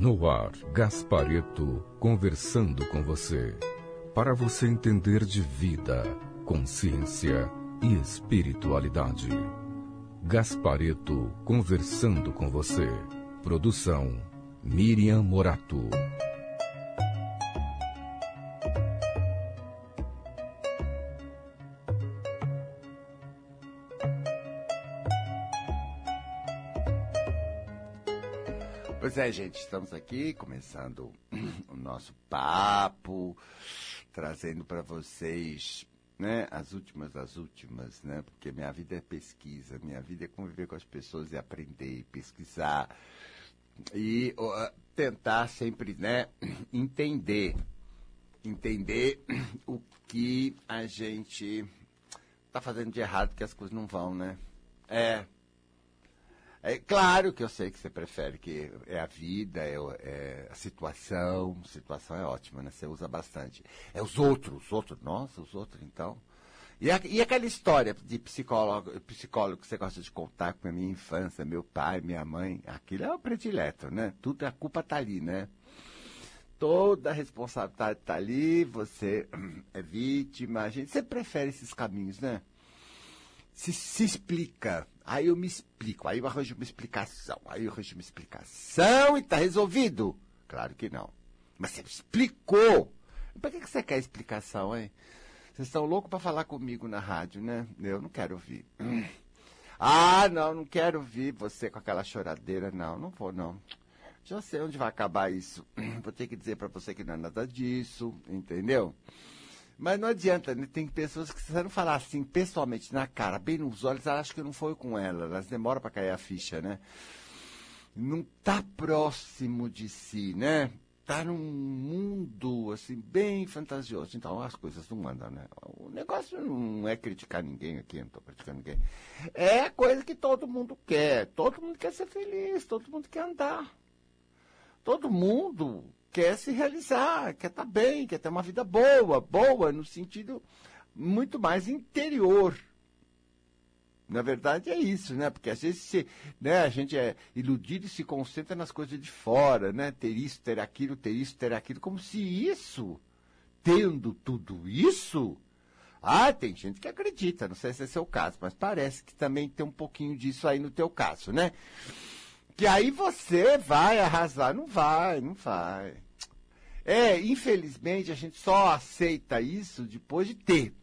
No ar, Gaspareto conversando com você. Para você entender de vida, consciência e espiritualidade. Gaspareto conversando com você. Produção Miriam Morato. É, gente, estamos aqui começando o nosso papo, trazendo para vocês, né, as últimas das últimas, né, porque minha vida é pesquisa, minha vida é conviver com as pessoas e aprender, pesquisar e uh, tentar sempre, né, entender, entender o que a gente tá fazendo de errado, que as coisas não vão, né? É, é claro que eu sei que você prefere que é a vida, é, é, a situação, situação é ótima, né? Você usa bastante. É os outros, os outros, nossa, os outros então. E, a, e aquela história de psicólogo, psicólogo que você gosta de contar com a minha infância, meu pai, minha mãe, aquilo é o predileto, né? Tudo, a culpa tá ali, né? Toda a responsabilidade tá ali, você é vítima, a gente, você prefere esses caminhos, né? se, se explica. Aí eu me explico, aí eu arranjo uma explicação, aí eu arranjo uma explicação e tá resolvido. Claro que não. Mas você explicou. Pra que, que você quer explicação, hein? Vocês estão loucos para falar comigo na rádio, né? Eu não quero ouvir. Ah, não, não quero ouvir você com aquela choradeira, não, não vou, não. Já sei onde vai acabar isso. Vou ter que dizer para você que não é nada disso, entendeu? Mas não adianta, né? tem pessoas que se você não falar assim pessoalmente, na cara, bem nos olhos, elas acham que não foi com ela, elas demoram para cair a ficha, né? Não tá próximo de si, né? Tá num mundo, assim, bem fantasioso. Então as coisas não andam, né? O negócio não é criticar ninguém aqui, não tô criticando ninguém. É a coisa que todo mundo quer. Todo mundo quer ser feliz, todo mundo quer andar. Todo mundo quer se realizar, quer estar tá bem, quer ter uma vida boa, boa no sentido muito mais interior. Na verdade é isso, né? Porque às vezes se, né, a gente é iludido e se concentra nas coisas de fora, né? Ter isso, ter aquilo, ter isso, ter aquilo, como se isso, tendo tudo isso, ah, tem gente que acredita, não sei se é seu caso, mas parece que também tem um pouquinho disso aí no teu caso, né? Que aí você vai arrasar. Não vai, não vai. É, infelizmente a gente só aceita isso depois de ter.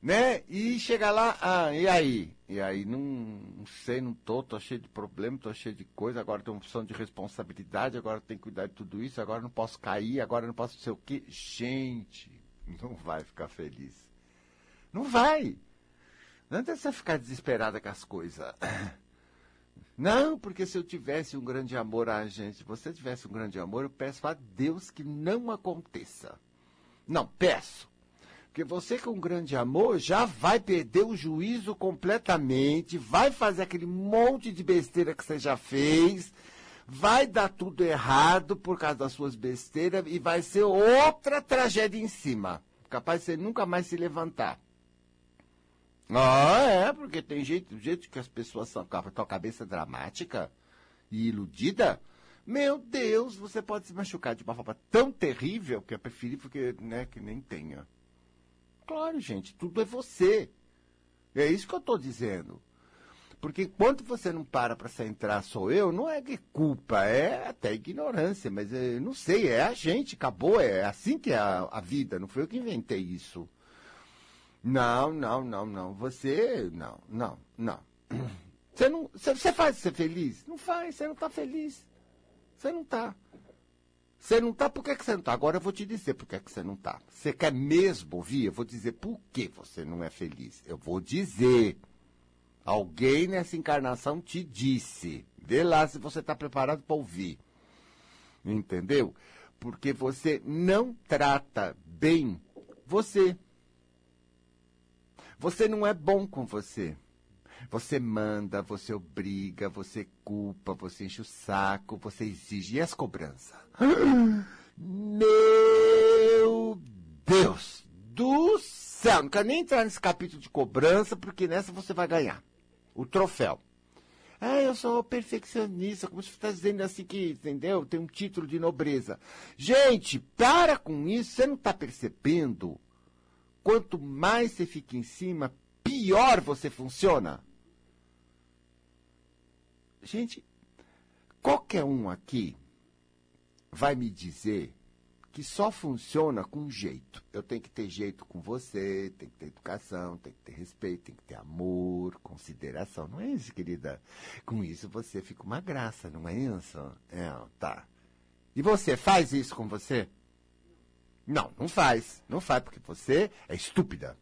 Né? E chega lá, ah, e aí? E aí, não, não sei, não tô, tô cheio de problema, tô cheio de coisa, agora tem uma opção de responsabilidade, agora tem que cuidar de tudo isso, agora não posso cair, agora não posso ser o quê. Gente, não vai ficar feliz. Não vai. Não adianta você ficar desesperada com as coisas. Não, porque se eu tivesse um grande amor a gente, você tivesse um grande amor, eu peço a Deus que não aconteça. Não, peço. Porque você com um grande amor já vai perder o juízo completamente, vai fazer aquele monte de besteira que você já fez, vai dar tudo errado por causa das suas besteiras e vai ser outra tragédia em cima. Capaz de você nunca mais se levantar. Ah, é, porque tem jeito, do jeito que as pessoas são com a cabeça dramática e iludida. Meu Deus, você pode se machucar de uma forma tão terrível que é preferível que, né, que nem tenha. Claro, gente, tudo é você. É isso que eu estou dizendo. Porque enquanto você não para para centrar sou eu, não é culpa, é até ignorância, mas é, não sei, é a gente, acabou, é assim que é a, a vida, não foi eu que inventei isso. Não, não, não, não. Você, não, não, não. Você não, você, você faz ser feliz? Não faz, você não está feliz. Você não está. Você não está, por que, que você não está? Agora eu vou te dizer por que, que você não está. Você quer mesmo ouvir? Eu vou dizer por que você não é feliz. Eu vou dizer. Alguém nessa encarnação te disse. Vê lá se você está preparado para ouvir. Entendeu? Porque você não trata bem você. Você não é bom com você. Você manda, você obriga, você culpa, você enche o saco, você exige. E as cobranças? Meu Deus do céu! Não quero nem entrar nesse capítulo de cobrança, porque nessa você vai ganhar o troféu. Ah, eu sou perfeccionista, como se está dizendo assim que, entendeu? Tem um título de nobreza. Gente, para com isso, você não está percebendo? Quanto mais você fica em cima, pior você funciona. Gente, qualquer um aqui vai me dizer que só funciona com jeito. Eu tenho que ter jeito com você, tem que ter educação, tem que ter respeito, tem que ter amor, consideração. Não é isso, querida? Com isso você fica uma graça, não é isso? É, tá. E você faz isso com você? Não, não faz. Não faz, porque você é estúpida.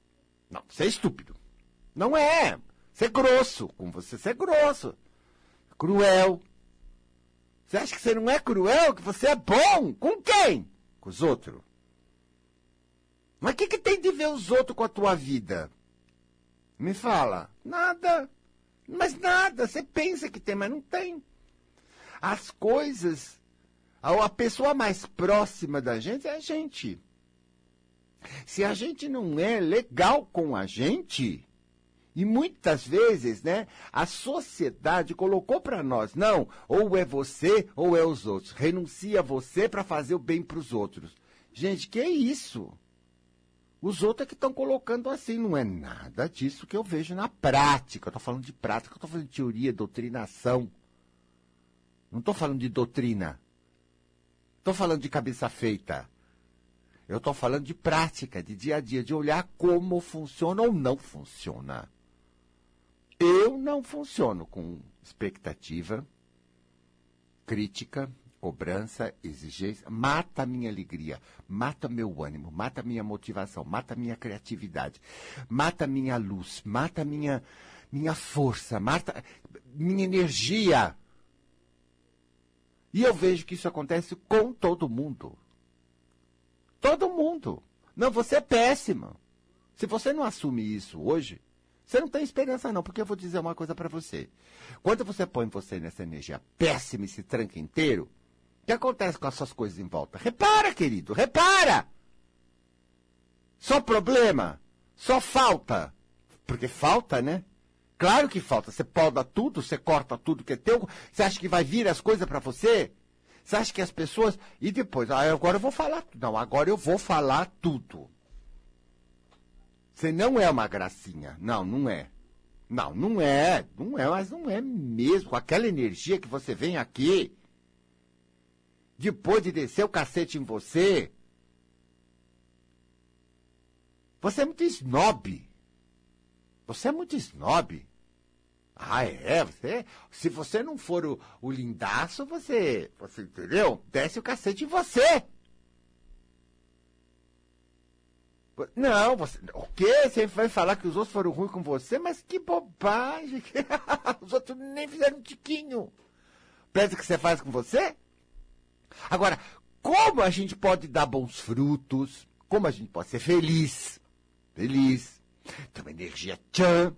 Não, você é estúpido. Não é. Você é grosso. Com você, você é grosso. Cruel. Você acha que você não é cruel? Que você é bom? Com quem? com os outros? Mas o que, que tem de ver os outros com a tua vida? Me fala. Nada. Mas nada. Você pensa que tem, mas não tem. As coisas. A pessoa mais próxima da gente é a gente. Se a gente não é legal com a gente, e muitas vezes, né, a sociedade colocou para nós, não, ou é você ou é os outros. Renuncia a você para fazer o bem para os outros. Gente, que é isso? Os outros é que estão colocando assim, não é nada disso que eu vejo na prática. Eu estou falando de prática, eu estou falando de teoria, doutrinação. Não estou falando de doutrina. Estou falando de cabeça feita. Eu estou falando de prática, de dia a dia, de olhar como funciona ou não funciona. Eu não funciono com expectativa, crítica, cobrança, exigência. Mata a minha alegria, mata meu ânimo, mata minha motivação, mata minha criatividade, mata minha luz, mata minha, minha força, mata minha energia. E eu vejo que isso acontece com todo mundo. Todo mundo. Não, você é péssima. Se você não assume isso hoje, você não tem esperança, não, porque eu vou dizer uma coisa para você. Quando você põe você nessa energia péssima e se tranca inteiro, o que acontece com as suas coisas em volta? Repara, querido, repara! Só problema, só falta. Porque falta, né? Claro que falta. Você poda tudo, você corta tudo que é teu. Você acha que vai vir as coisas para você? Você acha que as pessoas. E depois, ah, agora eu vou falar. Não, agora eu vou falar tudo. Você não é uma gracinha. Não, não é. Não, não é. Não é, mas não é mesmo. Com aquela energia que você vem aqui, depois de descer o cacete em você, você é muito snob. Você é muito snob. Ah, é? Você, se você não for o, o lindaço, você, você entendeu? Desce o cacete em você. Não, você. O quê? Você vai falar que os outros foram ruins com você? Mas que bobagem! os outros nem fizeram um tiquinho. Pensa que você faz com você? Agora, como a gente pode dar bons frutos? Como a gente pode ser feliz? Feliz. Uma energia tchan.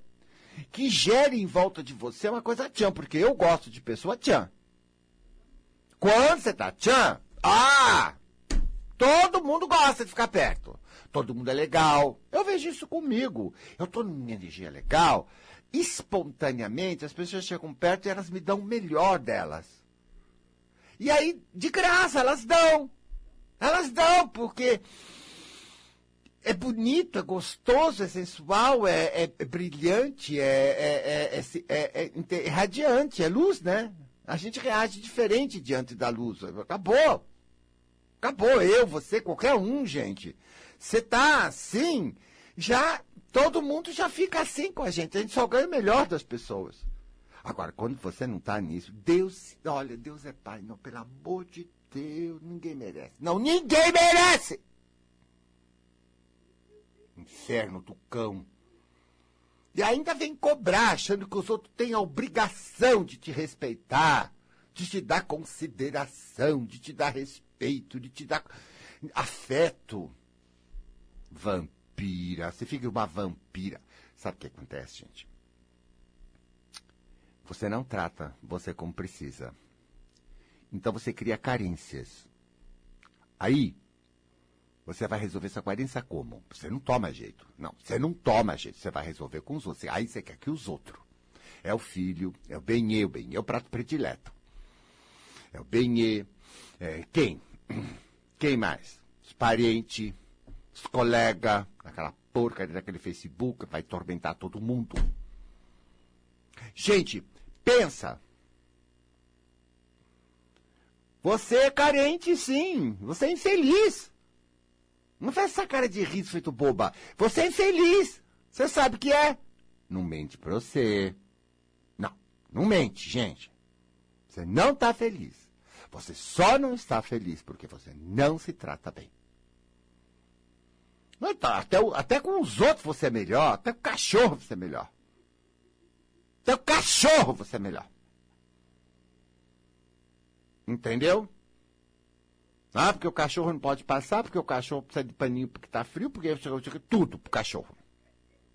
Que gere em volta de você uma coisa tchan, porque eu gosto de pessoa tchan. Quando você tá tchan, ah! Todo mundo gosta de ficar perto todo mundo é legal. Eu vejo isso comigo. Eu estou numa energia legal. Espontaneamente, as pessoas chegam perto e elas me dão o melhor delas. E aí, de graça, elas dão. Elas dão, porque é bonito, é gostoso, é sensual, é, é, é brilhante, é, é, radiante, é luz, né? A gente reage diferente diante da luz. Acabou. Acabou. Eu, você, qualquer um, gente. Você tá assim, já todo mundo já fica assim com a gente. A gente só ganha o melhor das pessoas. Agora, quando você não está nisso, Deus, olha, Deus é pai. Não, pelo amor de Deus, ninguém merece. Não, ninguém merece! Inferno do cão. E ainda vem cobrar, achando que os outros têm a obrigação de te respeitar, de te dar consideração, de te dar respeito, de te dar afeto. Vampira. Você fica uma vampira. Sabe o que acontece, gente? Você não trata você como precisa. Então você cria carências. Aí, você vai resolver essa carência como? Você não toma jeito. Não, você não toma jeito. Você vai resolver com os outros. Aí você quer que os outros. É o filho, é o benê, o benê é o prato predileto. É o benê, é, quem? Quem mais? Os parentes, os colegas, aquela porcaria daquele Facebook vai tormentar todo mundo. Gente, pensa. Você é carente, sim. Você é infeliz. Não faz essa cara de riso feito boba. Você é infeliz. Você sabe que é. Não mente pra você. Não, não mente, gente. Você não está feliz. Você só não está feliz porque você não se trata bem. Tá, até, até com os outros você é melhor, até com o cachorro você é melhor. Até o cachorro você é melhor. Entendeu? Ah, porque o cachorro não pode passar, porque o cachorro precisa de paninho porque está frio, porque tudo pro cachorro.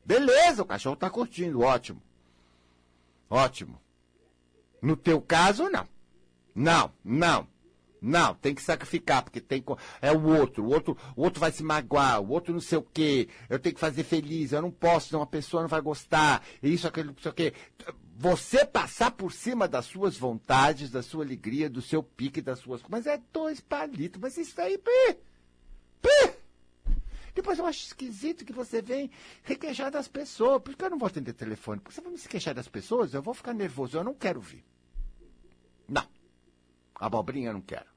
Beleza, o cachorro está curtindo, ótimo. Ótimo. No teu caso, não. Não, não. Não, tem que sacrificar, porque tem é o outro, o outro, o outro vai se magoar, o outro não sei o quê. Eu tenho que fazer feliz, eu não posso, senão uma pessoa não vai gostar. Isso, aquilo, não sei o quê. Você passar por cima das suas vontades, da sua alegria, do seu pique, das suas. Mas é dois palitos, mas isso aí. Pê, pê. Depois eu acho esquisito que você vem requeixar das pessoas. Por que eu não vou atender telefone? Porque você vai me queixar das pessoas, eu vou ficar nervoso, eu não quero vir. Não. Abobrinha eu não quero.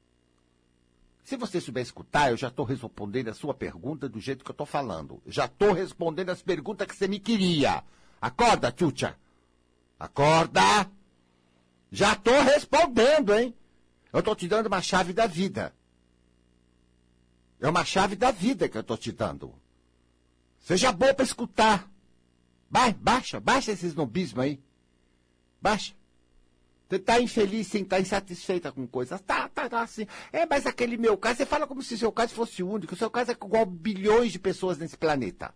Se você souber escutar, eu já estou respondendo a sua pergunta do jeito que eu estou falando. Já estou respondendo as perguntas que você me queria. Acorda, Tchutcha. Acorda. Já estou respondendo, hein? Eu estou te dando uma chave da vida. É uma chave da vida que eu estou te dando. Seja boa para escutar. Vai, baixa, baixa esse snobismo aí. Baixa. Você tá infeliz, sim, tá insatisfeita com coisas. Tá, tá, tá, assim. É, mas aquele meu caso, você fala como se o seu caso fosse único. O seu caso é igual bilhões de pessoas nesse planeta.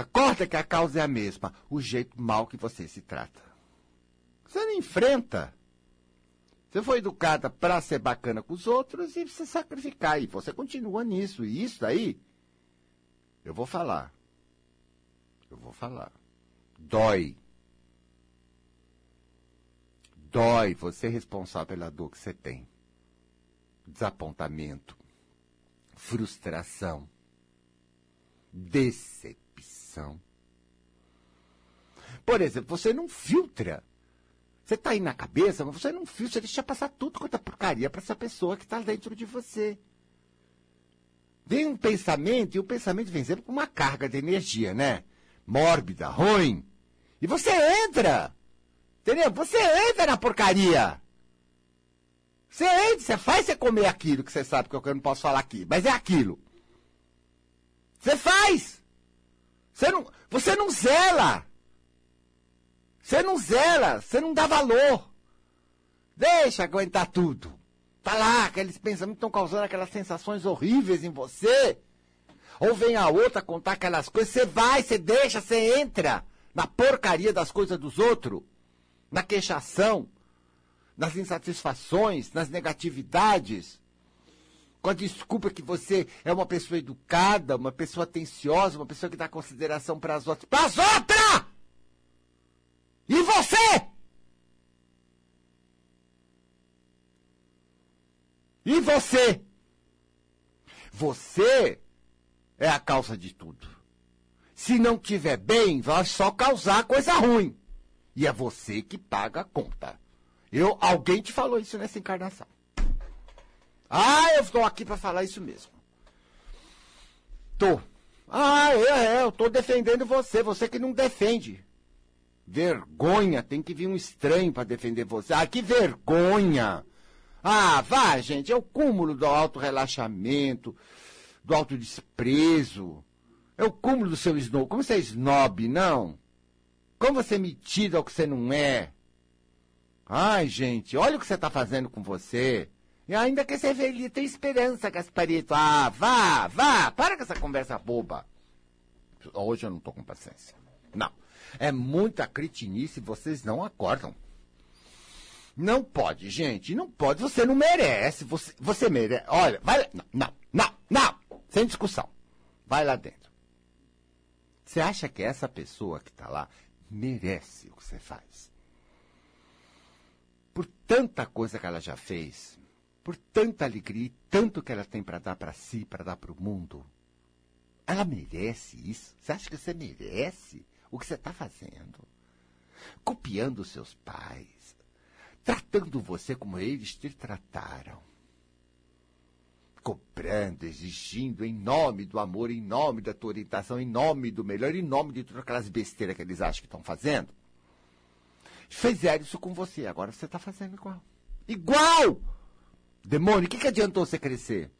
Acorda que a causa é a mesma. O jeito mal que você se trata. Você não enfrenta. Você foi educada para ser bacana com os outros e se sacrificar. E você continua nisso. E isso aí, eu vou falar. Eu vou falar. Dói dói, você é responsável pela dor que você tem. Desapontamento, frustração, decepção. Por exemplo, você não filtra. Você está aí na cabeça, mas você não filtra, você deixa passar tudo quanto é porcaria para essa pessoa que está dentro de você. Vem um pensamento, e o pensamento vem sempre com uma carga de energia, né? Mórbida, ruim. E você entra. Entendeu? Você entra na porcaria. Você entra, você faz você comer aquilo que você sabe que eu não posso falar aqui, mas é aquilo. Você faz. Você não, você não zela. Você não zela, você não dá valor. Deixa aguentar tudo. Tá lá, aqueles pensamentos estão causando aquelas sensações horríveis em você. Ou vem a outra contar aquelas coisas, você vai, você deixa, você entra na porcaria das coisas dos outros na queixação, nas insatisfações, nas negatividades, com a desculpa que você é uma pessoa educada, uma pessoa atenciosa, uma pessoa que dá consideração para as outras. Para as outras! E você? E você? Você é a causa de tudo. Se não tiver bem, vai só causar coisa ruim. E é você que paga a conta. Eu, alguém te falou isso nessa encarnação. Ah, eu estou aqui para falar isso mesmo. Tô. Ah, é, é, eu estou defendendo você, você que não defende. Vergonha, tem que vir um estranho para defender você. Ah, que vergonha! Ah, vá, gente, é o cúmulo do auto-relaxamento, do auto-desprezo. É o cúmulo do seu snob. Como você é snob, não? Como você é metido ao que você não é? Ai, gente, olha o que você está fazendo com você. E ainda que você velho, tem esperança, Gasparito. Ah, vá, vá, para com essa conversa boba. Hoje eu não estou com paciência. Não. É muita cretinice, vocês não acordam. Não pode, gente, não pode. Você não merece. Você, você merece. Olha, vai lá. Não, não, não, não. Sem discussão. Vai lá dentro. Você acha que essa pessoa que está lá merece o que você faz? Por tanta coisa que ela já fez, por tanta alegria e tanto que ela tem para dar para si, para dar para o mundo, ela merece isso? Você acha que você merece o que você está fazendo? Copiando seus pais, tratando você como eles te trataram cobrando, exigindo em nome do amor, em nome da tua orientação, em nome do melhor, em nome de todas aquelas besteiras que eles acham que estão fazendo. Fizeram isso com você, agora você está fazendo igual. Igual! Demônio, o que, que adiantou você crescer?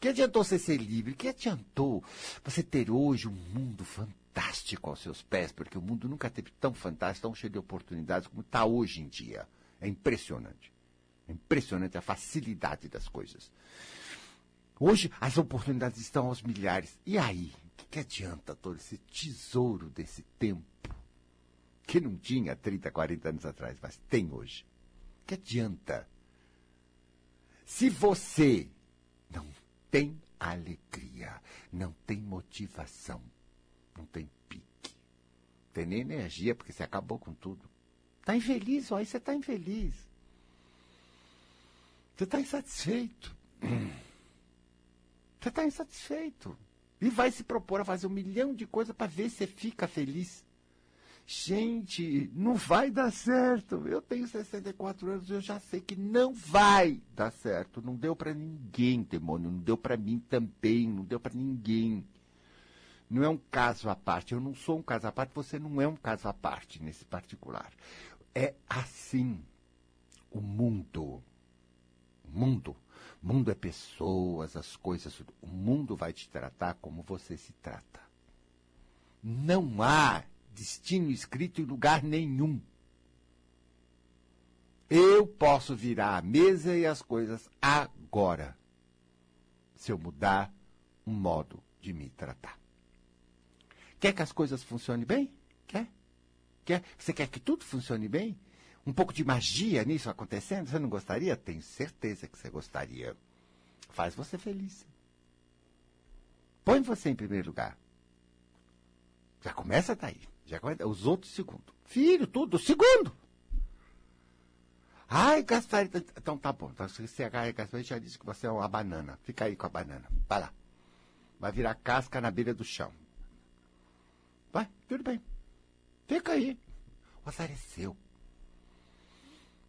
Que adiantou você ser livre? Que adiantou você ter hoje um mundo fantástico aos seus pés? Porque o mundo nunca teve tão fantástico, tão cheio de oportunidades como está hoje em dia. É impressionante. É impressionante a facilidade das coisas. Hoje as oportunidades estão aos milhares. E aí? O que, que adianta todo esse tesouro desse tempo? Que não tinha 30, 40 anos atrás, mas tem hoje. O que adianta? Se você não tem alegria, não tem motivação, não tem pique, não tem nem energia, porque você acabou com tudo. Está infeliz, ó, aí você está infeliz. Você está insatisfeito. Você está insatisfeito. E vai se propor a fazer um milhão de coisas para ver se fica feliz. Gente, não vai dar certo. Eu tenho 64 anos eu já sei que não vai dar certo. Não deu para ninguém, demônio. Não deu para mim também. Não deu para ninguém. Não é um caso à parte. Eu não sou um caso à parte. Você não é um caso à parte nesse particular. É assim. O mundo. O mundo mundo é pessoas, as coisas. O mundo vai te tratar como você se trata. Não há destino escrito em lugar nenhum. Eu posso virar a mesa e as coisas agora, se eu mudar um modo de me tratar. Quer que as coisas funcionem bem? Quer? Quer? Você quer que tudo funcione bem? um pouco de magia nisso acontecendo? Você não gostaria? Tenho certeza que você gostaria. Faz você feliz. Põe você em primeiro lugar. Já começa daí. Já os outros segundo. Filho, tudo, segundo. Ai, Gasparito. Então tá bom. Então, se você já disse que você é uma banana. Fica aí com a banana. Vai lá. Vai virar casca na beira do chão. Vai, tudo bem. Fica aí. O azar é seu.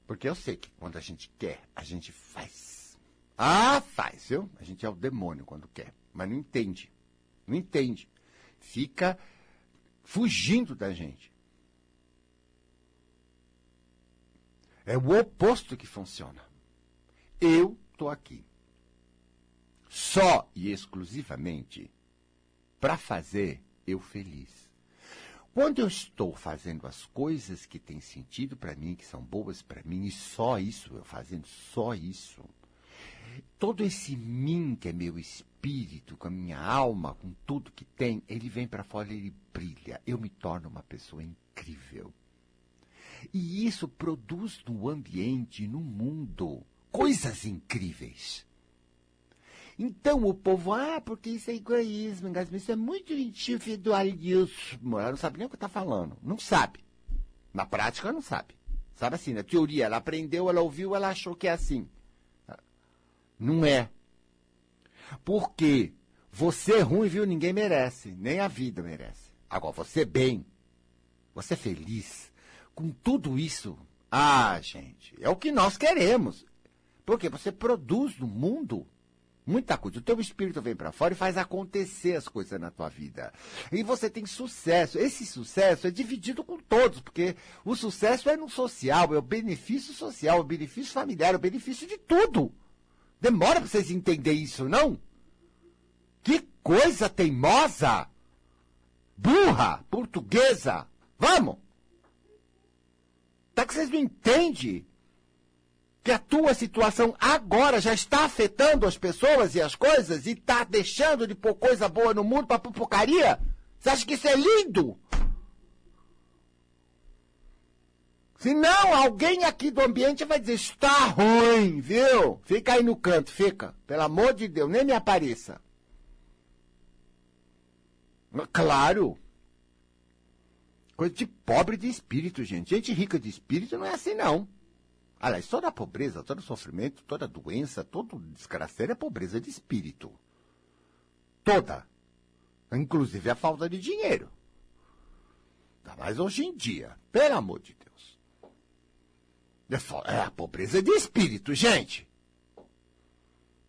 Porque eu sei que quando a gente quer, a gente faz. Ah, faz, viu? A gente é o demônio quando quer. Mas não entende. Não entende. Fica fugindo da gente. É o oposto que funciona. Eu estou aqui. Só e exclusivamente para fazer eu feliz. Quando eu estou fazendo as coisas que têm sentido para mim, que são boas para mim, e só isso, eu fazendo só isso, todo esse mim que é meu espírito, com a minha alma, com tudo que tem, ele vem para fora, ele brilha. Eu me torno uma pessoa incrível. E isso produz no ambiente, no mundo, coisas incríveis. Então o povo, ah, porque isso é egoísmo, isso é muito individualismo. Ela não sabe nem o que está falando. Não sabe. Na prática, não sabe. Sabe assim, na teoria, ela aprendeu, ela ouviu, ela achou que é assim. Não é. Porque você ruim, viu, ninguém merece. Nem a vida merece. Agora, você bem, você feliz, com tudo isso, ah, gente, é o que nós queremos. Porque você produz no mundo muita coisa. O teu espírito vem para fora e faz acontecer as coisas na tua vida. E você tem sucesso. Esse sucesso é dividido com todos, porque o sucesso é no social, é o benefício social, é o benefício familiar, é o benefício de tudo. Demora para vocês entenderem isso, não? Que coisa teimosa! Burra! Portuguesa! Vamos! Tá que vocês não entendem que a tua situação agora já está afetando as pessoas e as coisas e está deixando de pôr coisa boa no mundo para pupucaria? Você acha que isso é lindo? Se não, alguém aqui do ambiente vai dizer, está ruim, viu? Fica aí no canto, fica. Pelo amor de Deus, nem me apareça. Claro! Coisa de pobre de espírito, gente. Gente rica de espírito não é assim, não. Aliás, toda pobreza, todo sofrimento, toda doença, todo desgraceiro é pobreza de espírito. Toda. Inclusive a falta de dinheiro. Ainda mais hoje em dia. Pelo amor de Deus. É, é a pobreza de espírito, gente.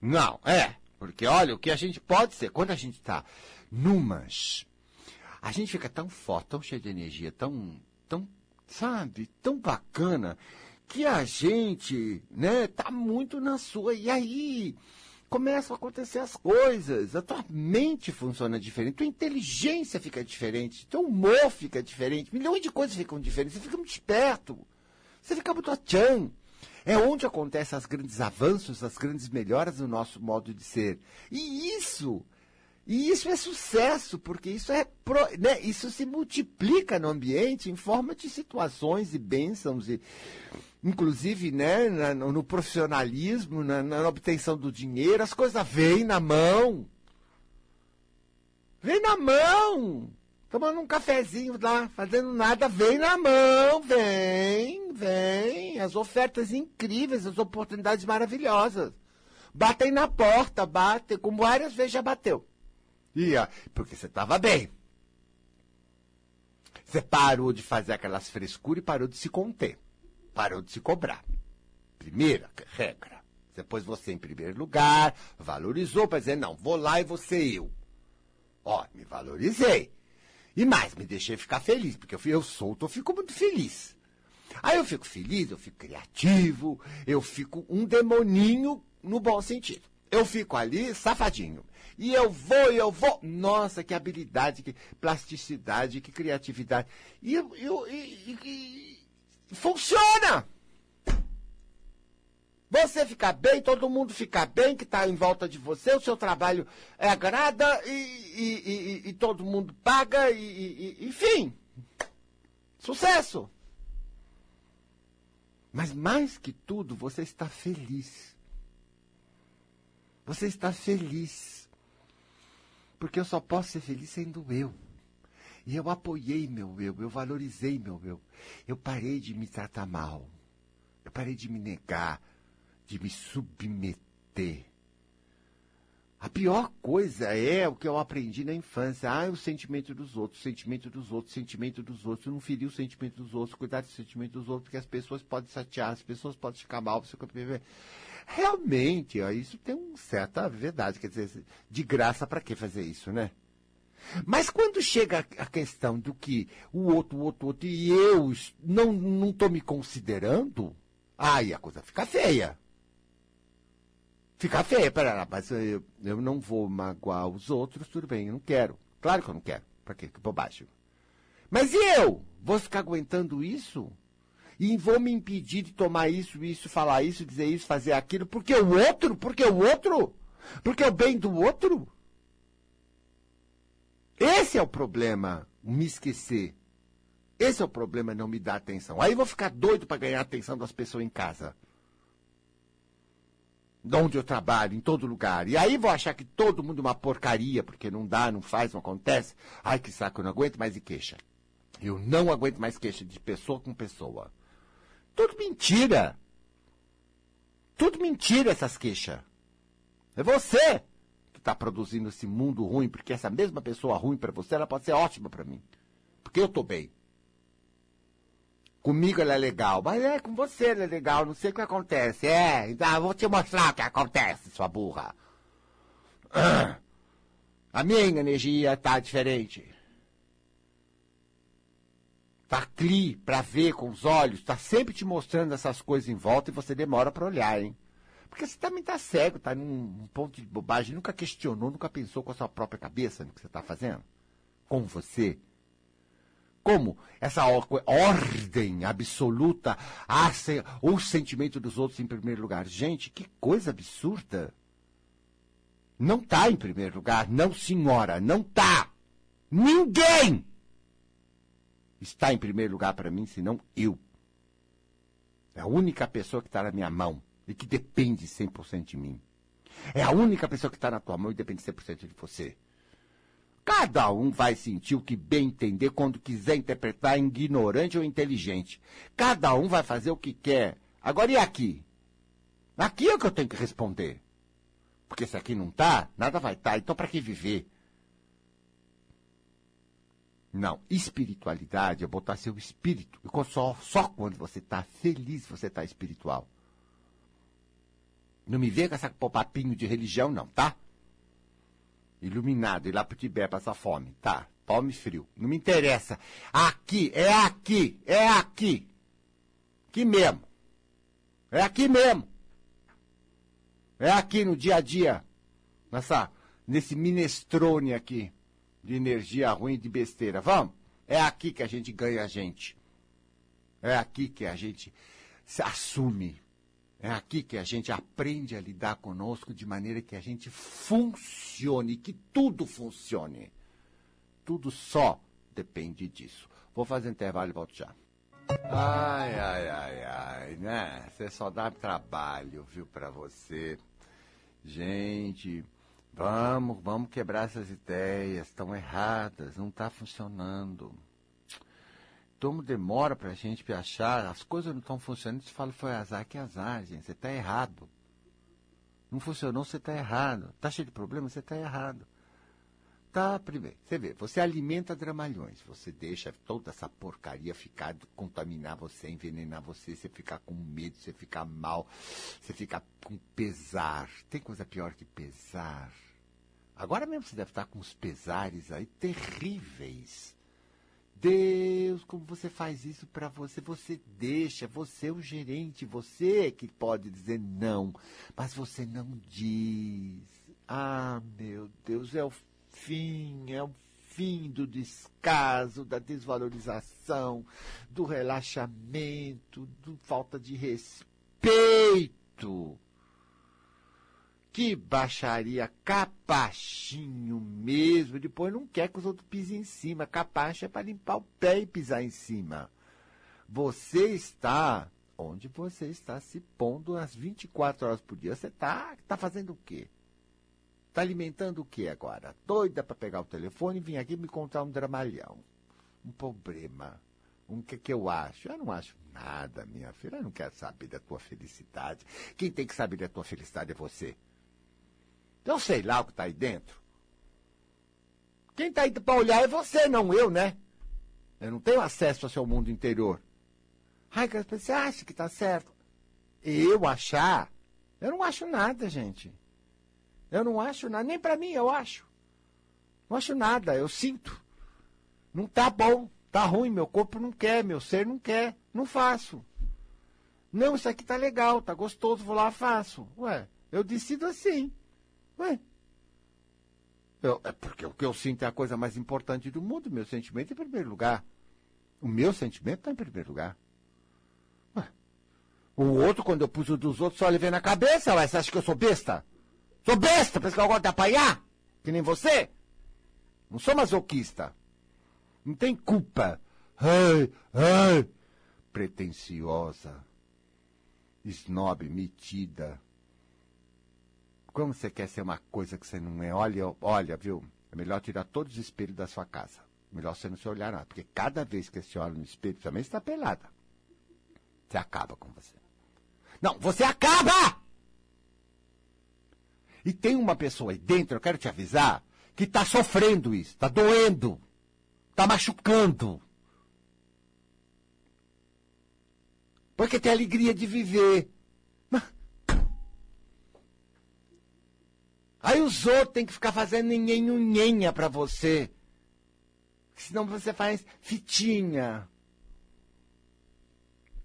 Não, é. Porque olha, o que a gente pode ser, quando a gente está numas. A gente fica tão forte, tão cheio de energia, tão, tão, sabe, tão bacana, que a gente, né, tá muito na sua. E aí começam a acontecer as coisas. A tua mente funciona diferente, tua inteligência fica diferente, teu humor fica diferente, milhões de coisas ficam diferentes, você fica muito esperto, você fica muito tchan. É onde acontecem os grandes avanços, as grandes melhoras no nosso modo de ser. E isso, e isso é sucesso, porque isso é pro, né, isso se multiplica no ambiente em forma de situações e bênçãos e inclusive né, no profissionalismo, na, na, obtenção do dinheiro, as coisas vêm na mão. Vem na mão! Tomando um cafezinho lá, fazendo nada, vem na mão, vem, vem. As ofertas incríveis, as oportunidades maravilhosas. Batem na porta, batem, como várias vezes já bateu. Ia, porque você estava bem. Você parou de fazer aquelas frescuras e parou de se conter parou de se cobrar. Primeira regra. Depois você em primeiro lugar, valorizou para dizer, não, vou lá e você eu. Ó, me valorizei. E mais, me deixei ficar feliz, porque eu, eu solto, eu fico muito feliz. Aí eu fico feliz, eu fico criativo, eu fico um demoninho no bom sentido. Eu fico ali safadinho. E eu vou, eu vou. Nossa, que habilidade, que plasticidade, que criatividade. E, eu, eu, e, e, Funciona! Você ficar bem, todo mundo ficar bem, que está em volta de você, o seu trabalho é agrada e, e, e, e todo mundo paga, e, enfim. Sucesso! Mas mais que tudo, você está feliz. Você está feliz. Porque eu só posso ser feliz sendo eu. E eu apoiei meu eu, eu valorizei meu eu. Eu parei de me tratar mal. Eu parei de me negar, de me submeter. A pior coisa é o que eu aprendi na infância. Ah, o sentimento dos outros, o sentimento dos outros, o sentimento dos outros. Não ferir o sentimento dos outros, cuidar do sentimento dos outros, porque as pessoas podem chatear, as pessoas podem ficar mal. Você... Realmente, ó, isso tem uma certa verdade. Quer dizer, de graça para que fazer isso, né? Mas quando chega a questão do que o outro, o outro, o outro, e eu não estou me considerando, aí a coisa fica feia. Fica feia, pera mas eu, eu não vou magoar os outros, tudo bem, eu não quero. Claro que eu não quero. Pra quê? Que bobagem. Mas e eu? Vou ficar aguentando isso? E vou me impedir de tomar isso, isso, falar isso, dizer isso, fazer aquilo, porque o outro? Porque o outro? Porque é o bem do outro? Esse é o problema, me esquecer. Esse é o problema, não me dar atenção. Aí eu vou ficar doido para ganhar a atenção das pessoas em casa. De onde eu trabalho, em todo lugar. E aí vou achar que todo mundo é uma porcaria, porque não dá, não faz, não acontece. Ai, que saco, eu não aguento mais de queixa. Eu não aguento mais queixa de pessoa com pessoa. Tudo mentira. Tudo mentira essas queixas. É você está produzindo esse mundo ruim, porque essa mesma pessoa ruim para você, ela pode ser ótima para mim. Porque eu estou bem. Comigo ela é legal, mas é com você ela é legal, não sei o que acontece. É, então vou te mostrar o que acontece, sua burra. A minha energia está diferente. Tá cli para ver com os olhos, está sempre te mostrando essas coisas em volta e você demora para olhar, hein? Porque você também está cego, está num ponto de bobagem, nunca questionou, nunca pensou com a sua própria cabeça no que você está fazendo. Com você. Como essa ordem absoluta, o sentimento dos outros em primeiro lugar. Gente, que coisa absurda. Não está em primeiro lugar, não senhora, não está. Ninguém está em primeiro lugar para mim, senão eu. É a única pessoa que está na minha mão e que depende 100% de mim. É a única pessoa que está na tua mão e depende 100% de você. Cada um vai sentir o que bem entender quando quiser interpretar ignorante ou inteligente. Cada um vai fazer o que quer. Agora e aqui? Aqui é o que eu tenho que responder. Porque se aqui não tá, nada vai estar. Tá. Então para que viver? Não, espiritualidade é botar seu espírito. E só, só quando você está feliz você está espiritual. Não me vê com essa papinho de religião, não, tá? Iluminado, ir lá pro Tibete passar fome. Tá, fome frio. Não me interessa. Aqui, é aqui, é aqui. Aqui mesmo. É aqui mesmo. É aqui no dia a dia. Nessa, nesse minestrone aqui de energia ruim e de besteira. Vamos? É aqui que a gente ganha a gente. É aqui que a gente se assume. É aqui que a gente aprende a lidar conosco de maneira que a gente funcione, que tudo funcione. Tudo só depende disso. Vou fazer intervalo e volto já. Ai, ai, ai, ai, né? Você só dá trabalho, viu, para você. Gente, vamos, vamos quebrar essas ideias, estão erradas, não está funcionando. Como demora para a gente achar, as coisas não estão funcionando, você fala, foi azar, que azar, gente, você está errado. Não funcionou, você está errado. Está cheio de problemas, você está errado. Tá, primeiro, você vê, você alimenta dramalhões, você deixa toda essa porcaria ficar, contaminar você, envenenar você, você ficar com medo, você ficar mal, você ficar com pesar. Tem coisa pior que pesar. Agora mesmo você deve estar com uns pesares aí terríveis. Deus, como você faz isso para você? Você deixa, você é o gerente, você é que pode dizer não, mas você não diz. Ah, meu Deus, é o fim, é o fim do descaso, da desvalorização, do relaxamento, do falta de respeito. Que baixaria, capachinho mesmo. Depois não quer que os outros pisem em cima. Capacho é para limpar o pé e pisar em cima. Você está onde você está se pondo às 24 horas por dia. Você está tá fazendo o quê? Está alimentando o quê agora? Doida para pegar o telefone e vir aqui me contar um dramalhão. Um problema. Um que, que eu acho? Eu não acho nada, minha filha. Eu não quero saber da tua felicidade. Quem tem que saber da tua felicidade é você. Eu sei lá o que está aí dentro. Quem está aí para olhar é você, não eu, né? Eu não tenho acesso ao seu mundo interior. Ai, você acha que está certo? Eu achar? Eu não acho nada, gente. Eu não acho nada. Nem para mim eu acho. Não acho nada, eu sinto. Não tá bom, tá ruim, meu corpo não quer, meu ser não quer, não faço. Não, isso aqui tá legal, tá gostoso, vou lá, faço. Ué, eu decido assim. Ué. Eu, é porque o que eu sinto é a coisa mais importante do mundo. Meu sentimento em primeiro lugar. O meu sentimento está em primeiro lugar. Ué. O outro, quando eu pus o dos outros, só levei na cabeça. Ué, você acha que eu sou besta? Sou besta, pensa que eu gosto de apanhar? Que nem você? Não sou masoquista. Não tem culpa. Ai, ai. Pretenciosa. Snob, metida. Como você quer ser uma coisa que você não é? Olha, olha, viu? É melhor tirar todos os espelhos da sua casa. Melhor você não se olhar nada. Porque cada vez que você olha no espelho, também está pelada. Você acaba com você. Não, você acaba! E tem uma pessoa aí dentro, eu quero te avisar, que está sofrendo isso, está doendo, está machucando. Porque tem alegria de viver. Aí os outros têm que ficar fazendo nhenhenha para você. Senão você faz fitinha.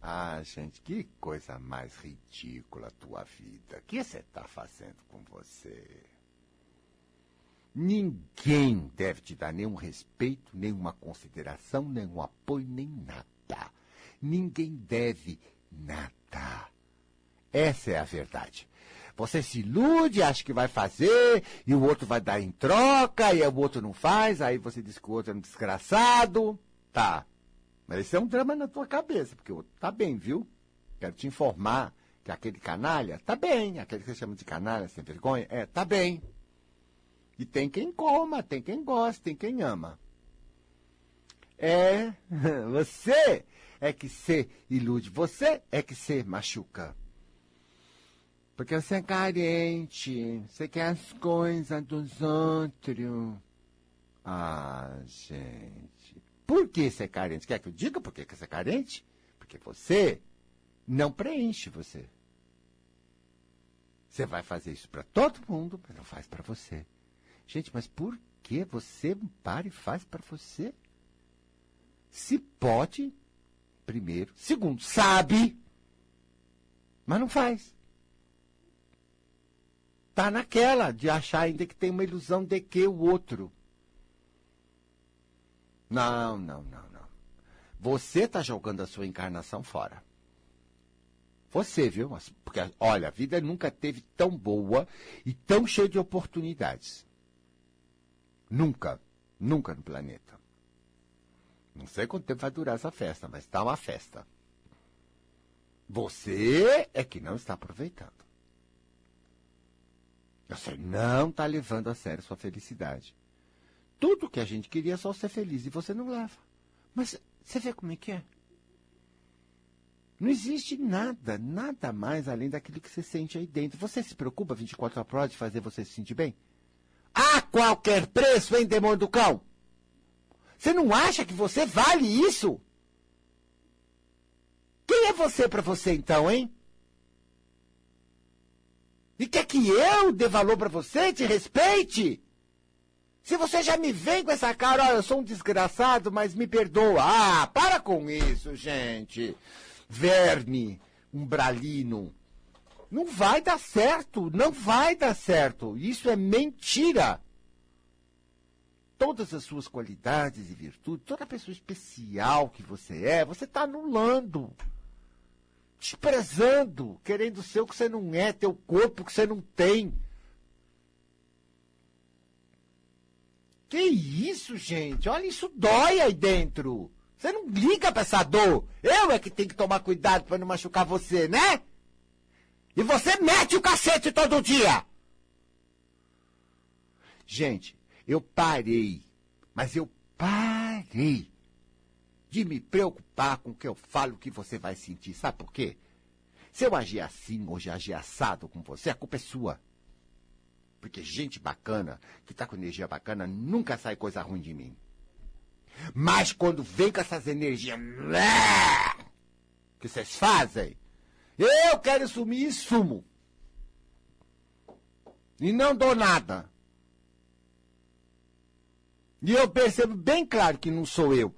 Ah, gente, que coisa mais ridícula a tua vida. O que você está fazendo com você? Ninguém deve te dar nenhum respeito, nenhuma consideração, nenhum apoio, nem nada. Ninguém deve nada. Essa é a verdade. Você se ilude, acha que vai fazer, e o outro vai dar em troca, e o outro não faz, aí você diz que o outro é um desgraçado. Tá. Mas isso é um drama na tua cabeça, porque o outro tá bem, viu? Quero te informar que aquele canalha tá bem, aquele que você chama de canalha sem vergonha, é, tá bem. E tem quem coma, tem quem gosta, tem quem ama. É, você é que se ilude, você é que se machuca. Porque você é carente, você quer as coisas dos outros. Ah, gente. Por que você é carente? Quer que eu diga por que você é carente? Porque você não preenche você. Você vai fazer isso para todo mundo, mas não faz para você. Gente, mas por que você para e faz para você? Se pode, primeiro. Segundo, sabe, mas não faz. Tá naquela de achar ainda que tem uma ilusão de que o outro. Não, não, não, não. Você está jogando a sua encarnação fora. Você, viu? Porque, olha, a vida nunca teve tão boa e tão cheia de oportunidades. Nunca. Nunca no planeta. Não sei quanto tempo vai durar essa festa, mas está uma festa. Você é que não está aproveitando. Você não está levando a sério sua felicidade. Tudo que a gente queria é só ser feliz e você não leva. Mas você vê como é que é? Não existe nada, nada mais além daquilo que você sente aí dentro. Você se preocupa 24 horas de fazer você se sentir bem? A qualquer preço, hein, demônio do cão? Você não acha que você vale isso? Quem é você para você então, hein? E quer que eu dê valor para você, te respeite? Se você já me vem com essa cara, olha, eu sou um desgraçado, mas me perdoa. Ah, para com isso, gente verme, umbralino. Não vai dar certo, não vai dar certo. Isso é mentira. Todas as suas qualidades e virtudes, toda pessoa especial que você é, você está anulando. Desprezando, querendo ser o que você não é, teu corpo que você não tem. Que isso, gente? Olha, isso dói aí dentro. Você não liga pra essa dor. Eu é que tenho que tomar cuidado para não machucar você, né? E você mete o cacete todo dia. Gente, eu parei, mas eu parei de me preocupar com o que eu falo, que você vai sentir. Sabe por quê? Se eu agir assim, hoje agir assado com você, a culpa é sua. Porque gente bacana, que tá com energia bacana, nunca sai coisa ruim de mim. Mas quando vem com essas energias que vocês fazem, eu quero sumir e sumo. E não dou nada. E eu percebo bem claro que não sou eu.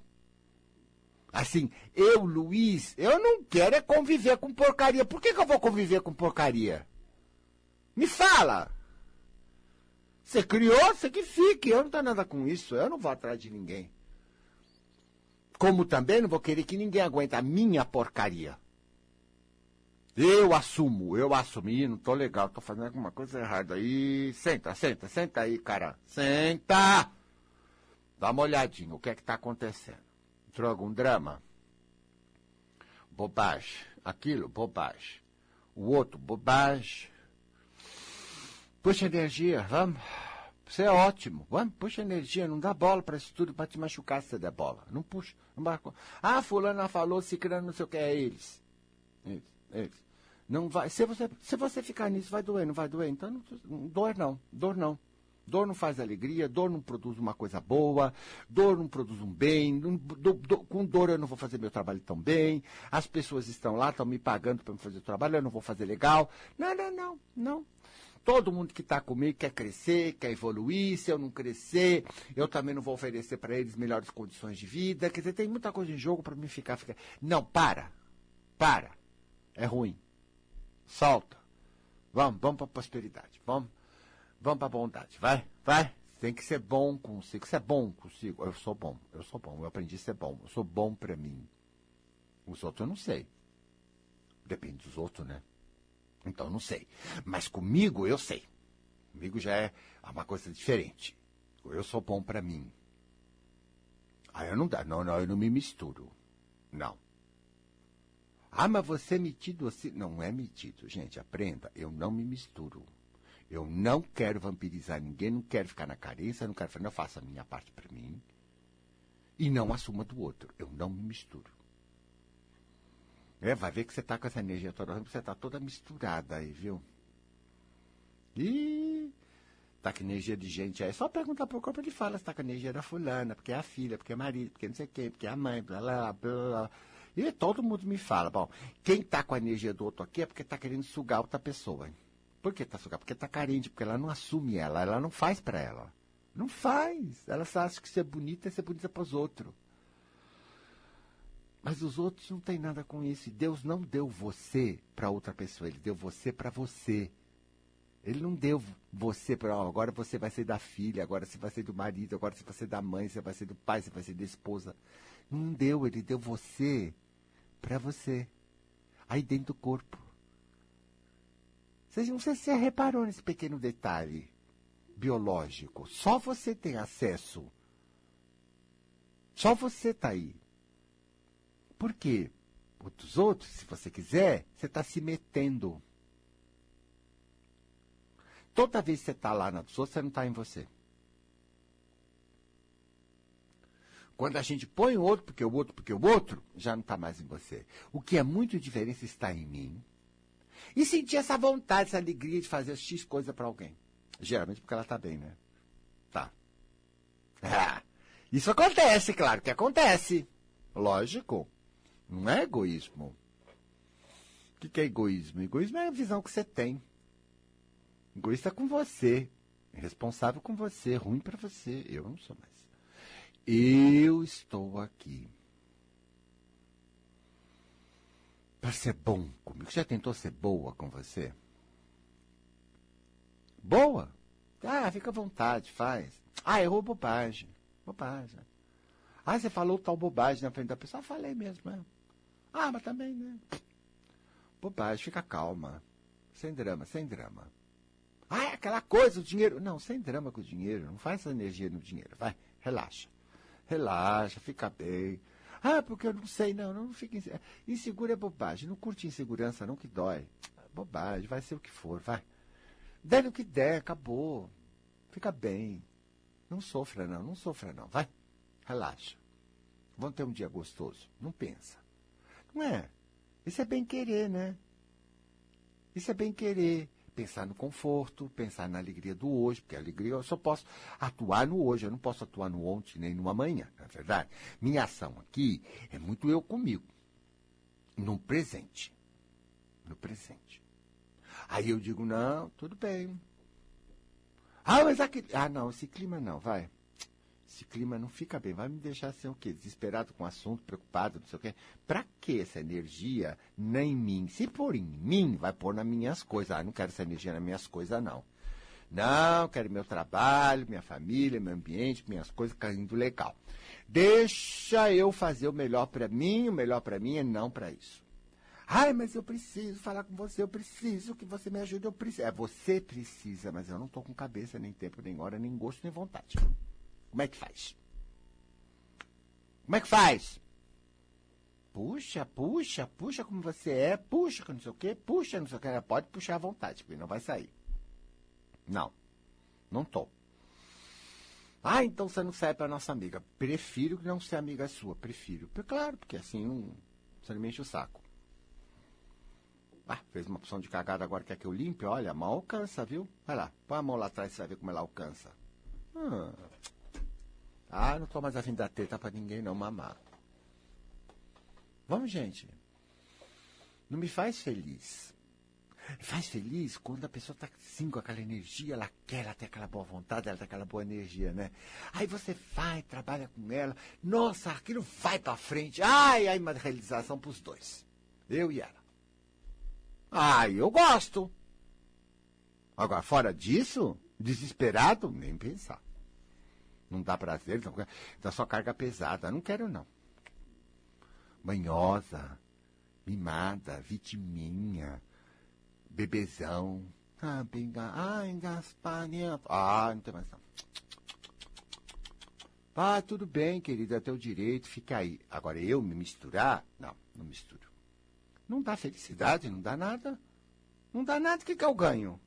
Assim, eu, Luiz, eu não quero é conviver com porcaria. Por que, que eu vou conviver com porcaria? Me fala! Você criou, você que fique. Eu não tenho nada com isso. Eu não vou atrás de ninguém. Como também não vou querer que ninguém aguente a minha porcaria. Eu assumo, eu assumi, não tô legal, tô fazendo alguma coisa errada aí. Senta, senta, senta aí, cara. Senta! Dá uma olhadinha, o que é que tá acontecendo? Entrou algum drama? Bobagem. Aquilo, bobagem. O outro, bobagem. Puxa energia, vamos. Você é ótimo. Vamos, puxa energia, não dá bola para isso tudo para te machucar se você der bola. Não puxa. Não marca. Ah, fulana falou, ciclano, não sei o que, é eles. Eles, eles. Não vai. Se você, se você ficar nisso, vai doer, não vai doer. Então, não, não, dor não, dor não. Dor não faz alegria, dor não produz uma coisa boa, dor não produz um bem, não, do, do, com dor eu não vou fazer meu trabalho tão bem, as pessoas estão lá, estão me pagando para fazer o trabalho, eu não vou fazer legal. Não, não, não, não. Todo mundo que está comigo quer crescer, quer evoluir. Se eu não crescer, eu também não vou oferecer para eles melhores condições de vida. Quer dizer, tem muita coisa em jogo para mim ficar, ficar. Não, para. Para. É ruim. Solta. Vamos, vamos para a prosperidade. Vamos, vamos para a bondade. Vai, vai. Tem que ser bom consigo. Você é bom consigo. Eu sou bom. Eu sou bom. Eu aprendi a ser bom. Eu sou bom para mim. Os outros eu não sei. Depende dos outros, né? Então não sei. Mas comigo eu sei. Comigo já é uma coisa diferente. Eu sou bom para mim. Aí eu não dá. Não, não, eu não me misturo. Não. Ah, mas você é metido assim. Não é metido, gente. Aprenda. Eu não me misturo. Eu não quero vampirizar ninguém, não quero ficar na carência, não quero fazer, não faço a minha parte para mim. E não assuma do outro. Eu não me misturo. É, vai ver que você tá com essa energia toda, você tá toda misturada aí, viu? E tá com energia de gente aí. Só perguntar pro corpo, ele fala se tá com energia da fulana, porque é a filha, porque é marido, porque não sei quem, porque é a mãe, blá, blá, blá, blá. E todo mundo me fala, bom, quem tá com a energia do outro aqui é porque tá querendo sugar outra pessoa. Por que tá sugando? Porque tá carente, porque ela não assume ela, ela não faz para ela. Não faz. Ela só acha que ser bonita é ser bonita para os outros. Mas os outros não têm nada com isso. Deus não deu você para outra pessoa, ele deu você para você. Ele não deu você para, oh, agora você vai ser da filha, agora você vai ser do marido, agora você vai ser da mãe, você vai ser do pai, você vai ser da esposa. Não deu, ele deu você para você. Aí dentro do corpo. Você não sei se você reparou nesse pequeno detalhe biológico. Só você tem acesso. Só você está aí. Por quê? Os outros, se você quiser, você está se metendo. Toda vez que você está lá na pessoa, você não está em você. Quando a gente põe o outro, porque o outro, porque o outro, já não está mais em você. O que é muito diferente está em mim. E sentir essa vontade, essa alegria de fazer X coisa para alguém. Geralmente porque ela está bem, né? Tá. Ah, isso acontece, claro que acontece. Lógico. Não é egoísmo. O que, que é egoísmo? Egoísmo é a visão que você tem. Egoísta é com você. Responsável com você. Ruim para você. Eu não sou mais. Eu estou aqui. Para ser bom comigo. Já tentou ser boa com você? Boa. Ah, fica à vontade, faz. Ah, errou bobagem. Bobagem. Ah, você falou tal bobagem na frente da pessoa. Ah, falei mesmo. É. Ah, mas também, né? Bobagem, fica calma. Sem drama, sem drama. Ah, é aquela coisa, o dinheiro. Não, sem drama com o dinheiro. Não faz essa energia no dinheiro. Vai, relaxa. Relaxa, fica bem. Ah, porque eu não sei, não, não fica inseguro. Inseguro é bobagem. Não curte insegurança, não que dói. Bobagem, vai ser o que for, vai. Dê o que der, acabou. Fica bem. Não sofra, não, não sofra, não. Vai, relaxa. Vamos ter um dia gostoso. Não pensa. Não é? Isso é bem querer, né? Isso é bem querer. Pensar no conforto, pensar na alegria do hoje, porque a alegria eu só posso atuar no hoje, eu não posso atuar no ontem nem no amanhã, não é verdade? Minha ação aqui é muito eu comigo, no presente. No presente. Aí eu digo, não, tudo bem. Ah, mas aquele. Ah, não, esse clima não, vai. Esse clima não fica bem. Vai me deixar assim o quê? Desesperado com o assunto, preocupado, não sei o quê. Pra que essa energia nem em mim? Se for em mim, vai pôr nas minhas coisas. Ah, não quero essa energia nas minhas coisas, não. Não, quero meu trabalho, minha família, meu ambiente, minhas coisas caindo legal. Deixa eu fazer o melhor para mim, o melhor para mim é não para isso. Ai, mas eu preciso falar com você, eu preciso que você me ajude, eu preciso. É, você precisa, mas eu não estou com cabeça, nem tempo, nem hora, nem gosto, nem vontade. Como é que faz? Como é que faz? Puxa, puxa, puxa como você é, puxa que não sei o quê, puxa não sei o quê. Pode puxar à vontade, porque não vai sair. Não, não tô. Ah, então você não sai para nossa amiga. Prefiro que não ser amiga sua, prefiro. Claro, porque assim não, você não me enche o saco. Ah, fez uma opção de cagada, agora quer que eu limpe? Olha, mão alcança, viu? Vai lá, põe a mão lá atrás, você vai ver como ela alcança. Ah, ah não tô mais afim da teta pra ninguém não mamar. Vamos, gente. Não me faz feliz. Faz feliz quando a pessoa tá assim com aquela energia, ela quer, ela tem aquela boa vontade, ela tem aquela boa energia, né? Aí você vai, trabalha com ela, nossa, aquilo vai pra frente. Ai, ai, uma realização pros dois. Eu e ela. Ah, eu gosto. Agora, fora disso, desesperado, nem pensar. Não dá prazer, não, dá só carga pesada. Não quero, não. Manhosa, mimada, vitiminha, bebezão. Ah, pinga, ah, engaspanha. Ah, não tem mais não. Ah, tudo bem, querida, é teu direito, fica aí. Agora, eu me misturar? Não, não misturo. Não dá felicidade, não dá nada. Não dá nada, o que, que eu ganho?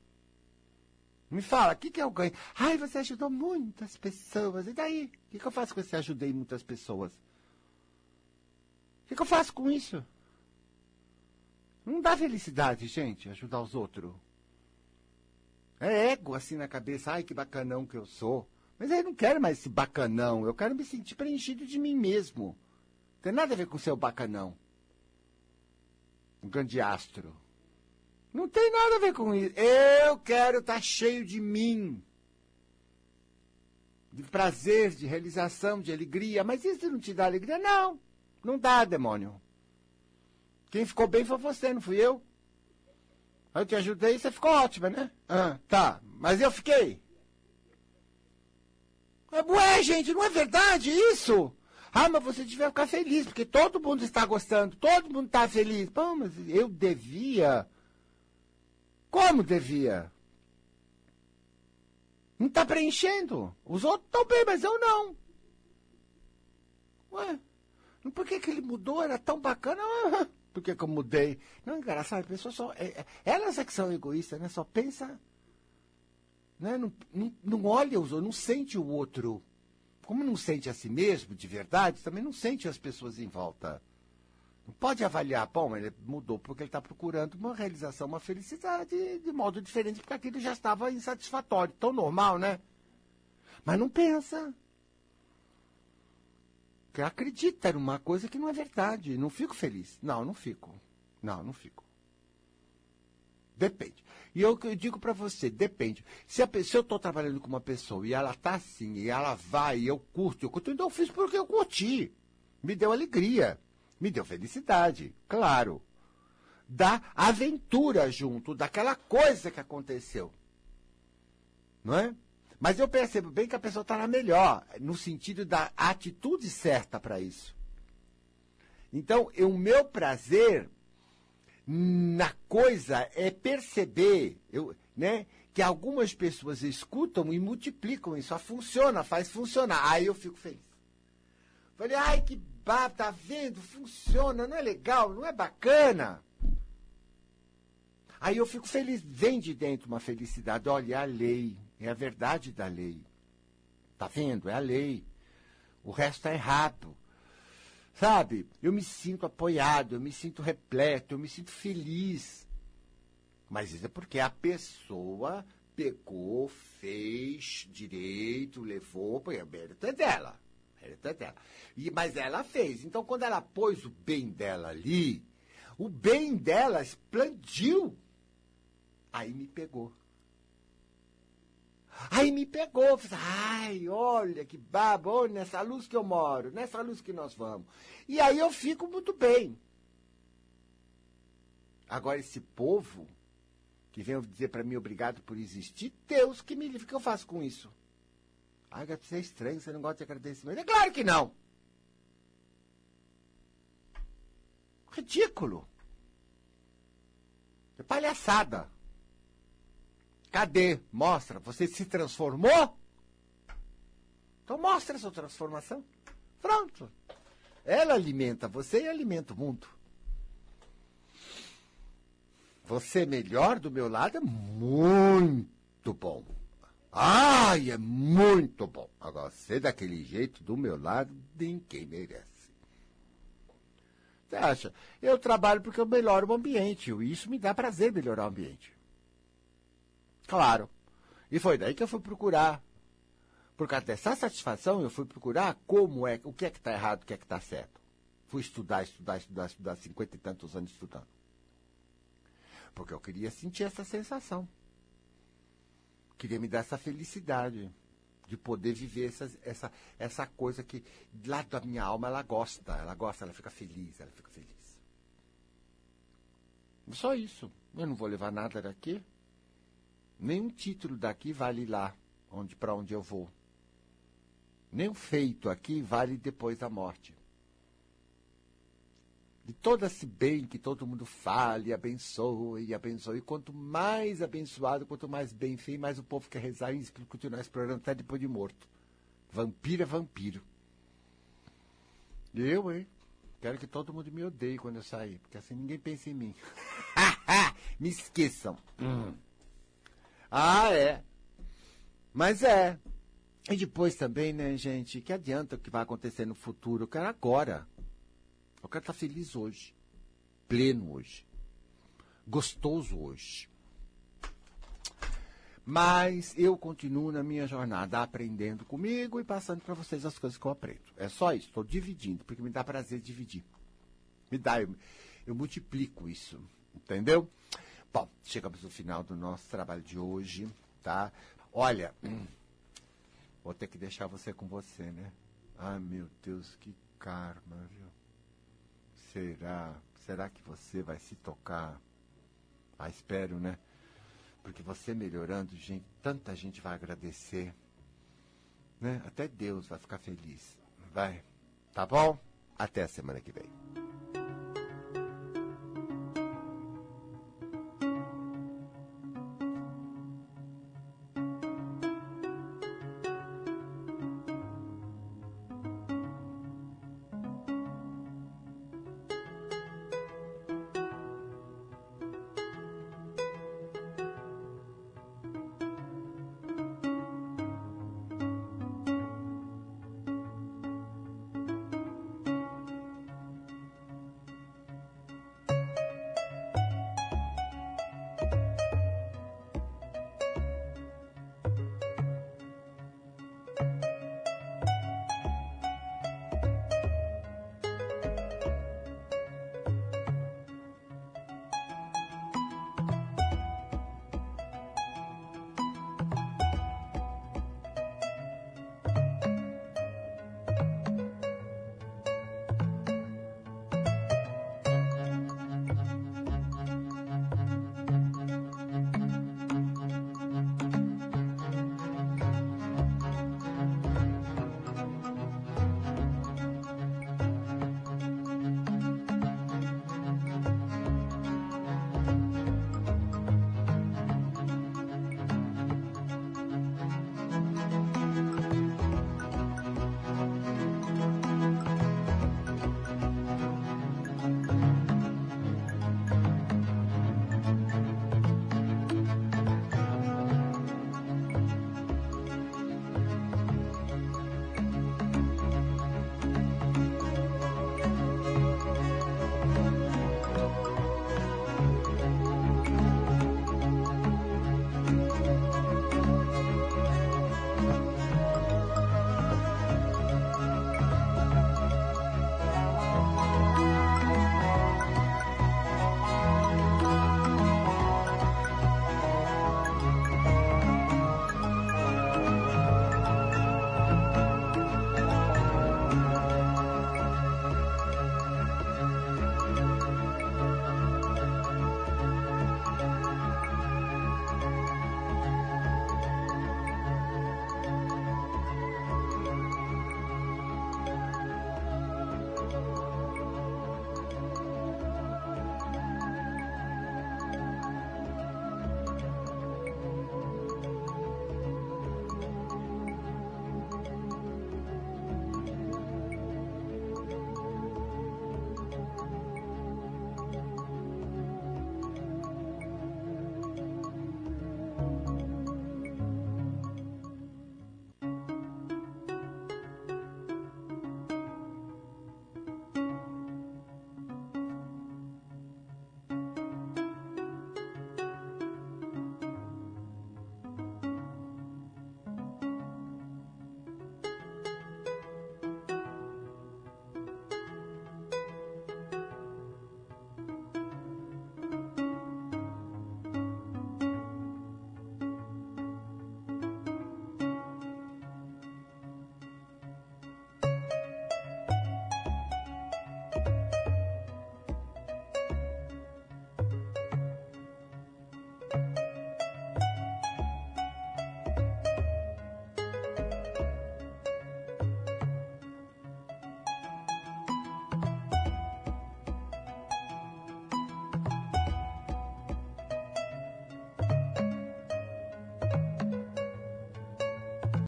Me fala, o que, que eu ganho? Ai, você ajudou muitas pessoas. E daí? O que, que eu faço com esse ajudei muitas pessoas? O que, que eu faço com isso? Não dá felicidade, gente, ajudar os outros. É ego assim na cabeça. Ai, que bacanão que eu sou. Mas eu não quero mais esse bacanão. Eu quero me sentir preenchido de mim mesmo. Não tem nada a ver com o seu bacanão. Um grande astro. Não tem nada a ver com isso. Eu quero estar tá cheio de mim. De prazer, de realização, de alegria. Mas isso não te dá alegria? Não. Não dá, demônio. Quem ficou bem foi você, não fui eu. Eu te ajudei e você ficou ótima, né? Ah, tá. Mas eu fiquei. Ué, gente, não é verdade isso? Ah, mas você devia ficar feliz, porque todo mundo está gostando, todo mundo está feliz. Pô, mas eu devia como devia? Não está preenchendo. Os outros estão bem, mas eu não. Ué, por que, que ele mudou? Era tão bacana. Por que, que eu mudei? Não, engraçado, a pessoa só. É, é, elas é que são egoístas, né? Só pensa. Né? Não, não, não olha os outros, não sente o outro. Como não sente a si mesmo, de verdade, também não sente as pessoas em volta. Pode avaliar, bom, ele mudou porque ele está procurando uma realização, uma felicidade de modo diferente, porque aquilo já estava insatisfatório. Tão normal, né? Mas não pensa. Acredita numa coisa que não é verdade. Não fico feliz. Não, não fico. Não, não fico. Depende. E eu, eu digo para você, depende. Se, a, se eu estou trabalhando com uma pessoa e ela está assim, e ela vai, e eu curto, eu curto, então eu fiz porque eu curti. Me deu alegria. Me deu felicidade, claro. Da aventura junto, daquela coisa que aconteceu. Não é? Mas eu percebo bem que a pessoa está na melhor, no sentido da atitude certa para isso. Então, o meu prazer na coisa é perceber eu, né, que algumas pessoas escutam e multiplicam isso. Funciona, faz funcionar. Aí eu fico feliz. Falei, ai, que tá vendo? Funciona, não é legal, não é bacana. Aí eu fico feliz, vem de dentro uma felicidade. Olha, é a lei, é a verdade da lei. Tá vendo? É a lei. O resto é errado. Sabe? Eu me sinto apoiado, eu me sinto repleto, eu me sinto feliz. Mas isso é porque a pessoa pegou, fez direito, levou, põe a mérito é dela. E, mas ela fez. Então, quando ela pôs o bem dela ali, o bem dela explodiu. Aí me pegou. Aí me pegou, ai, olha que babo, nessa luz que eu moro, nessa luz que nós vamos. E aí eu fico muito bem. Agora esse povo que vem dizer para mim obrigado por existir, Deus que me livre, o que eu faço com isso? Ai, você é estranho, você não gosta de agradecimento. É claro que não. Ridículo. É palhaçada. Cadê? Mostra. Você se transformou? Então mostra a sua transformação. Pronto. Ela alimenta você e alimenta o mundo. Você melhor do meu lado é muito bom. Ai, é muito bom. Agora, ser daquele jeito do meu lado, ninguém merece. Você acha? Eu trabalho porque eu melhoro o ambiente. E isso me dá prazer melhorar o ambiente. Claro. E foi daí que eu fui procurar. Por causa dessa satisfação, eu fui procurar como é, o que é que está errado, o que é que está certo. Fui estudar, estudar, estudar, estudar, cinquenta e tantos anos estudando. Porque eu queria sentir essa sensação. Queria me dar essa felicidade de poder viver essa, essa, essa coisa que lá da minha alma ela gosta, ela gosta, ela fica feliz, ela fica feliz. Só isso. Eu não vou levar nada daqui. Nenhum título daqui vale lá, onde para onde eu vou. Nenhum feito aqui vale depois da morte de todo esse bem que todo mundo fale, abençoe e abençoe. E quanto mais abençoado, quanto mais bem feito, mais o povo quer rezar e continuar explorando até depois de morto. Vampiro é vampiro. Eu, hein? Quero que todo mundo me odeie quando eu sair, porque assim ninguém pensa em mim. me esqueçam. Hum. Ah, é. Mas é. E depois também, né, gente, que adianta o que vai acontecer no futuro? Eu quero agora. Eu quero estar feliz hoje. Pleno hoje. Gostoso hoje. Mas eu continuo na minha jornada aprendendo comigo e passando para vocês as coisas que eu aprendo. É só isso, estou dividindo, porque me dá prazer dividir. Me dá, eu, eu multiplico isso, entendeu? Bom, chegamos no final do nosso trabalho de hoje, tá? Olha, vou ter que deixar você com você, né? Ai, meu Deus, que karma, viu? Será? Será que você vai se tocar? Ah, espero, né? Porque você melhorando, gente, tanta gente vai agradecer. Né? Até Deus vai ficar feliz. Vai. Tá bom? Até a semana que vem.